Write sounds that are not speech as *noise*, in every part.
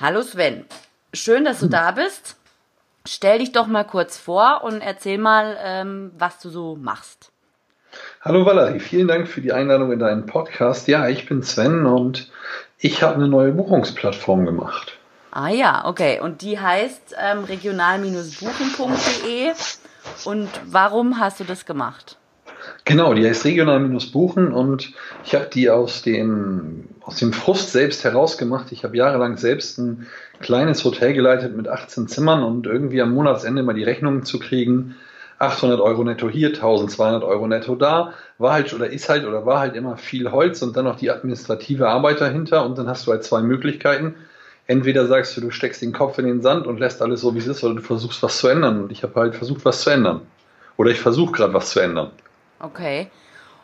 Hallo Sven, schön, dass du da *clears throat* bist. Stell dich doch mal kurz vor und erzähl mal, ähm, was du so machst. Hallo Valerie, vielen Dank für die Einladung in deinen Podcast. Ja, ich bin Sven und ich habe eine neue Buchungsplattform gemacht. Ah ja, okay. Und die heißt ähm, regional-buchen.de. Und warum hast du das gemacht? Genau, die heißt regional-buchen und ich habe die aus dem, aus dem Frust selbst herausgemacht. Ich habe jahrelang selbst ein kleines Hotel geleitet mit 18 Zimmern und irgendwie am Monatsende mal die Rechnungen zu kriegen. 800 Euro netto hier, 1200 Euro netto da, war halt oder ist halt oder war halt immer viel Holz und dann noch die administrative Arbeit dahinter und dann hast du halt zwei Möglichkeiten. Entweder sagst du, du steckst den Kopf in den Sand und lässt alles so, wie es ist, oder du versuchst was zu ändern. Und ich habe halt versucht, was zu ändern. Oder ich versuche gerade was zu ändern. Okay.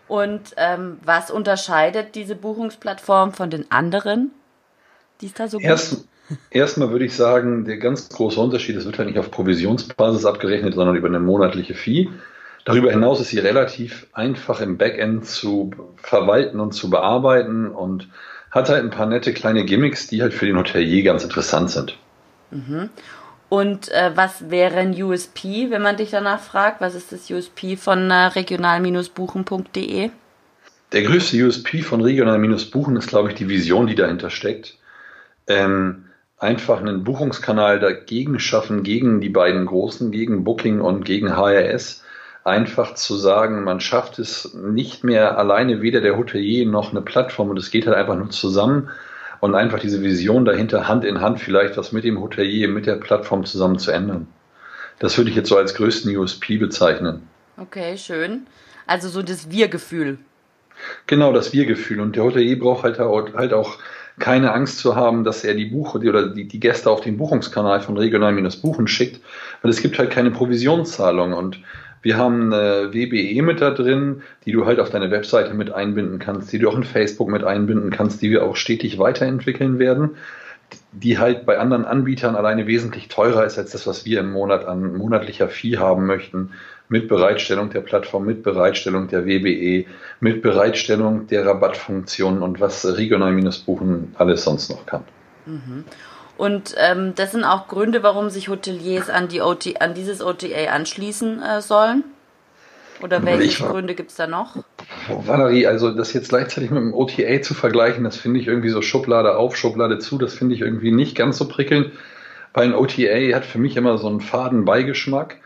Und ähm, was unterscheidet diese Buchungsplattform von den anderen, die es da so Erst, gibt? Erstmal würde ich sagen, der ganz große Unterschied, es wird halt nicht auf Provisionsbasis abgerechnet, sondern über eine monatliche Fee. Darüber hinaus ist sie relativ einfach im Backend zu verwalten und zu bearbeiten und hat halt ein paar nette kleine Gimmicks, die halt für den Hotelier ganz interessant sind. Mhm. Und äh, was wäre ein USP, wenn man dich danach fragt? Was ist das USP von äh, regional-buchen.de? Der größte USP von regional-buchen ist, glaube ich, die Vision, die dahinter steckt. Ähm, einfach einen Buchungskanal dagegen schaffen, gegen die beiden großen, gegen Booking und gegen HRS. Einfach zu sagen, man schafft es nicht mehr alleine, weder der Hotelier noch eine Plattform und es geht halt einfach nur zusammen und einfach diese Vision dahinter, Hand in Hand vielleicht was mit dem Hotelier, mit der Plattform zusammen zu ändern. Das würde ich jetzt so als größten USP bezeichnen. Okay, schön. Also so das Wir-Gefühl. Genau, das Wir-Gefühl. Und der Hotelier braucht halt, halt auch keine Angst zu haben, dass er die Buche oder die, die Gäste auf den Buchungskanal von Regional-Buchen schickt, weil es gibt halt keine Provisionszahlung und wir haben eine WBE mit da drin, die du halt auf deine Webseite mit einbinden kannst, die du auch in Facebook mit einbinden kannst, die wir auch stetig weiterentwickeln werden, die halt bei anderen Anbietern alleine wesentlich teurer ist als das, was wir im Monat an monatlicher Fee haben möchten, mit Bereitstellung der Plattform, mit Bereitstellung der WBE, mit Bereitstellung der Rabattfunktionen und was Regional-Buchen alles sonst noch kann. Mhm. Und ähm, das sind auch Gründe, warum sich Hoteliers an, die OT, an dieses OTA anschließen äh, sollen? Oder welche ich, Gründe gibt es da noch? Valerie, also das jetzt gleichzeitig mit dem OTA zu vergleichen, das finde ich irgendwie so Schublade auf, Schublade zu, das finde ich irgendwie nicht ganz so prickelnd. Weil ein OTA hat für mich immer so einen faden Beigeschmack,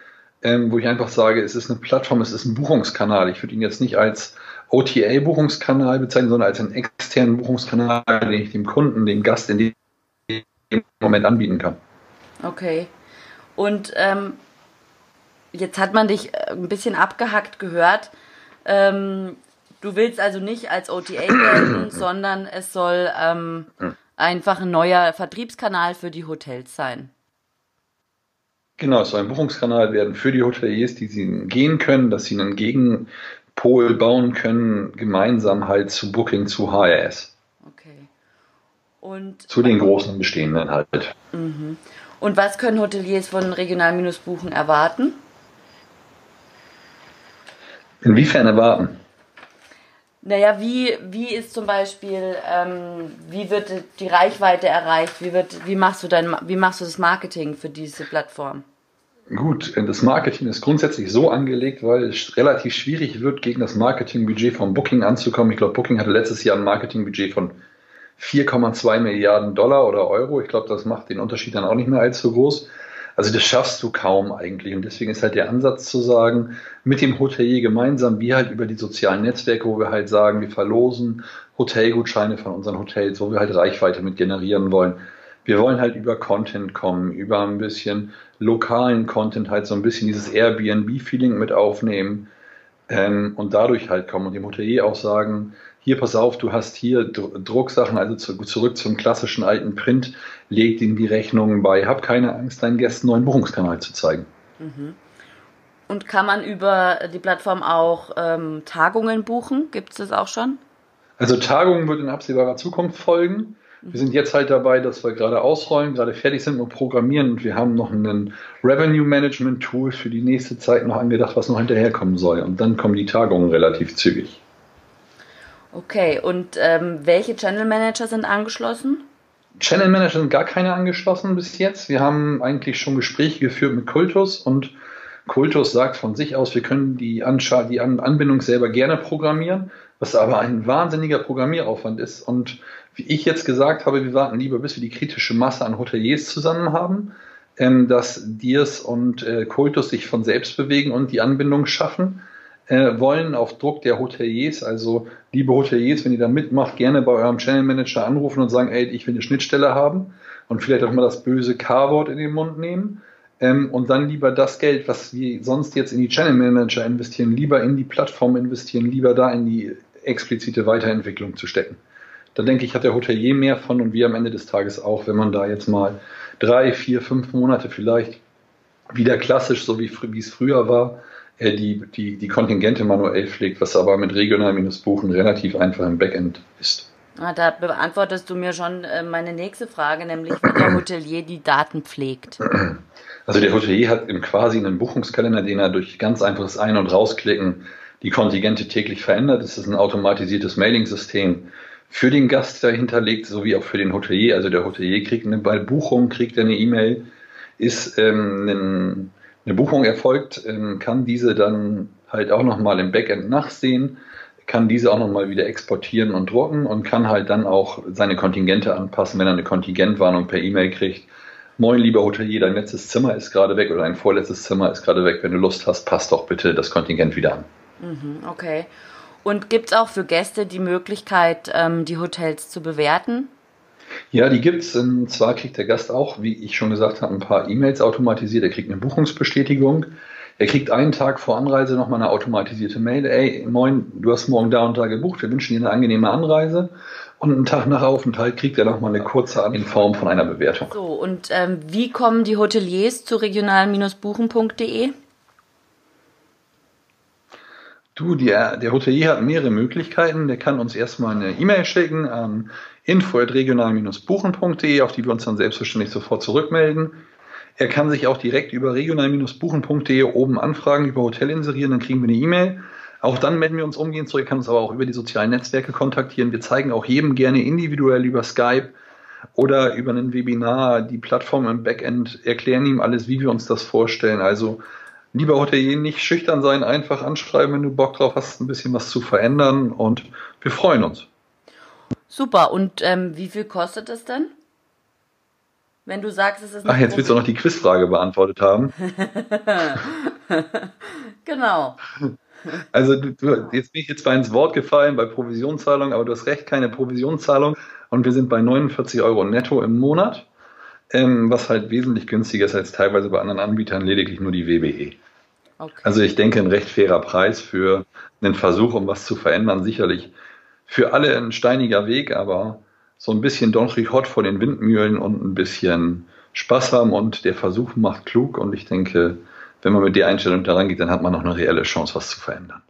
ähm, wo ich einfach sage, es ist eine Plattform, es ist ein Buchungskanal. Ich würde ihn jetzt nicht als OTA-Buchungskanal bezeichnen, sondern als einen externen Buchungskanal, den ich dem Kunden, dem Gast in dem im Moment anbieten kann. Okay. Und ähm, jetzt hat man dich äh, ein bisschen abgehackt gehört. Ähm, du willst also nicht als OTA *clears throat* gelten, sondern es soll ähm, einfach ein neuer Vertriebskanal für die Hotels sein. Genau, es soll ein Buchungskanal werden für die Hoteliers, die sie gehen können, dass sie einen Gegenpol bauen können, gemeinsam halt zu Booking, zu HRS. Und Zu den großen bestehenden halt. Mhm. Und was können Hoteliers von Regional-Buchen erwarten? Inwiefern erwarten? Naja, wie, wie ist zum Beispiel, ähm, wie wird die Reichweite erreicht? Wie, wird, wie, machst du dein, wie machst du das Marketing für diese Plattform? Gut, das Marketing ist grundsätzlich so angelegt, weil es relativ schwierig wird, gegen das Marketingbudget von Booking anzukommen. Ich glaube, Booking hatte letztes Jahr ein Marketingbudget von 4,2 Milliarden Dollar oder Euro. Ich glaube, das macht den Unterschied dann auch nicht mehr allzu groß. Also das schaffst du kaum eigentlich. Und deswegen ist halt der Ansatz zu sagen, mit dem Hotelier gemeinsam, wie halt über die sozialen Netzwerke, wo wir halt sagen, wir verlosen Hotelgutscheine von unseren Hotels, wo wir halt Reichweite mit generieren wollen. Wir wollen halt über Content kommen, über ein bisschen lokalen Content, halt so ein bisschen dieses Airbnb-Feeling mit aufnehmen ähm, und dadurch halt kommen und dem Hotelier auch sagen, hier pass auf, du hast hier Drucksachen, also zu, zurück zum klassischen alten Print, leg ihnen die Rechnungen bei, hab keine Angst, deinen Gästen neuen Buchungskanal zu zeigen. Mhm. Und kann man über die Plattform auch ähm, Tagungen buchen? Gibt es das auch schon? Also Tagungen wird in absehbarer Zukunft folgen. Wir sind jetzt halt dabei, dass wir gerade ausrollen, gerade fertig sind und programmieren und wir haben noch ein Revenue Management Tool für die nächste Zeit noch angedacht, was noch hinterherkommen soll. Und dann kommen die Tagungen relativ zügig. Okay, und ähm, welche Channel Manager sind angeschlossen? Channel Manager sind gar keine angeschlossen bis jetzt. Wir haben eigentlich schon Gespräche geführt mit Kultus und Kultus sagt von sich aus, wir können die, Anschau die Anbindung selber gerne programmieren, was aber ein wahnsinniger Programmieraufwand ist. Und wie ich jetzt gesagt habe, wir warten lieber, bis wir die kritische Masse an Hoteliers zusammen haben, ähm, dass Diers und äh, Kultus sich von selbst bewegen und die Anbindung schaffen äh, wollen auf Druck der Hoteliers. Also liebe Hoteliers, wenn ihr da mitmacht, gerne bei eurem Channel Manager anrufen und sagen, ey, ich will eine Schnittstelle haben und vielleicht auch mal das böse K-Wort in den Mund nehmen. Ähm, und dann lieber das Geld, was wir sonst jetzt in die Channel Manager investieren, lieber in die Plattform investieren, lieber da in die explizite Weiterentwicklung zu stecken. Da denke ich, hat der Hotelier mehr von und wir am Ende des Tages auch, wenn man da jetzt mal drei, vier, fünf Monate vielleicht wieder klassisch, so wie, wie es früher war, die, die, die Kontingente manuell pflegt, was aber mit regional-buchen relativ einfach im Backend ist. Ah, da beantwortest du mir schon äh, meine nächste Frage, nämlich wie der Hotelier die Daten pflegt. Also der Hotelier hat quasi einen Buchungskalender, den er durch ganz einfaches Ein- und Rausklicken die Kontingente täglich verändert. Es ist ein automatisiertes Mailing-System für den Gast dahinterlegt, sowie auch für den Hotelier. Also der Hotelier kriegt eine, bei Buchung kriegt er eine E-Mail, ist ähm, ein, eine Buchung erfolgt, ähm, kann diese dann halt auch nochmal im Backend nachsehen, kann diese auch nochmal wieder exportieren und drucken und kann halt dann auch seine Kontingente anpassen, wenn er eine Kontingentwarnung per E-Mail kriegt. Moin, lieber Hotelier, dein letztes Zimmer ist gerade weg oder dein vorletztes Zimmer ist gerade weg. Wenn du Lust hast, passt doch bitte das Kontingent wieder an. Mhm, okay. Und gibt es auch für Gäste die Möglichkeit, ähm, die Hotels zu bewerten? Ja, die gibt es. Und zwar kriegt der Gast auch, wie ich schon gesagt habe, ein paar E-Mails automatisiert. Er kriegt eine Buchungsbestätigung. Er kriegt einen Tag vor Anreise nochmal eine automatisierte Mail. Ey, moin, du hast morgen da und da gebucht. Wir wünschen dir eine angenehme Anreise. Und einen Tag nach Aufenthalt kriegt er nochmal eine kurze in Form von einer Bewertung. So, und ähm, wie kommen die Hoteliers zu regional-buchen.de? Du, der, der Hotelier hat mehrere Möglichkeiten. Der kann uns erstmal eine E-Mail schicken an info.regional-buchen.de, auf die wir uns dann selbstverständlich sofort zurückmelden. Er kann sich auch direkt über regional-buchen.de oben anfragen, über Hotel inserieren, dann kriegen wir eine E-Mail. Auch dann melden wir uns umgehend zurück, kann uns aber auch über die sozialen Netzwerke kontaktieren. Wir zeigen auch jedem gerne individuell über Skype oder über ein Webinar die Plattform im Backend, erklären ihm alles, wie wir uns das vorstellen. Also lieber Hotelier, nicht schüchtern sein, einfach anschreiben, wenn du Bock drauf hast, ein bisschen was zu verändern und wir freuen uns. Super, und ähm, wie viel kostet es denn? Wenn du sagst, es ist Ach, jetzt willst du noch die Quizfrage beantwortet haben. *laughs* genau. Also du, du, jetzt bin ich jetzt bei ins Wort gefallen bei Provisionszahlung, aber du hast recht, keine Provisionszahlung und wir sind bei 49 Euro netto im Monat ähm, was halt wesentlich günstiger ist als teilweise bei anderen Anbietern, lediglich nur die WBE. Okay. Also ich denke, ein recht fairer Preis für einen Versuch, um was zu verändern, sicherlich für alle ein steiniger Weg, aber so ein bisschen Don Quixote vor den Windmühlen und ein bisschen Spaß haben und der Versuch macht klug und ich denke, wenn man mit der Einstellung daran geht, dann hat man noch eine reelle Chance, was zu verändern.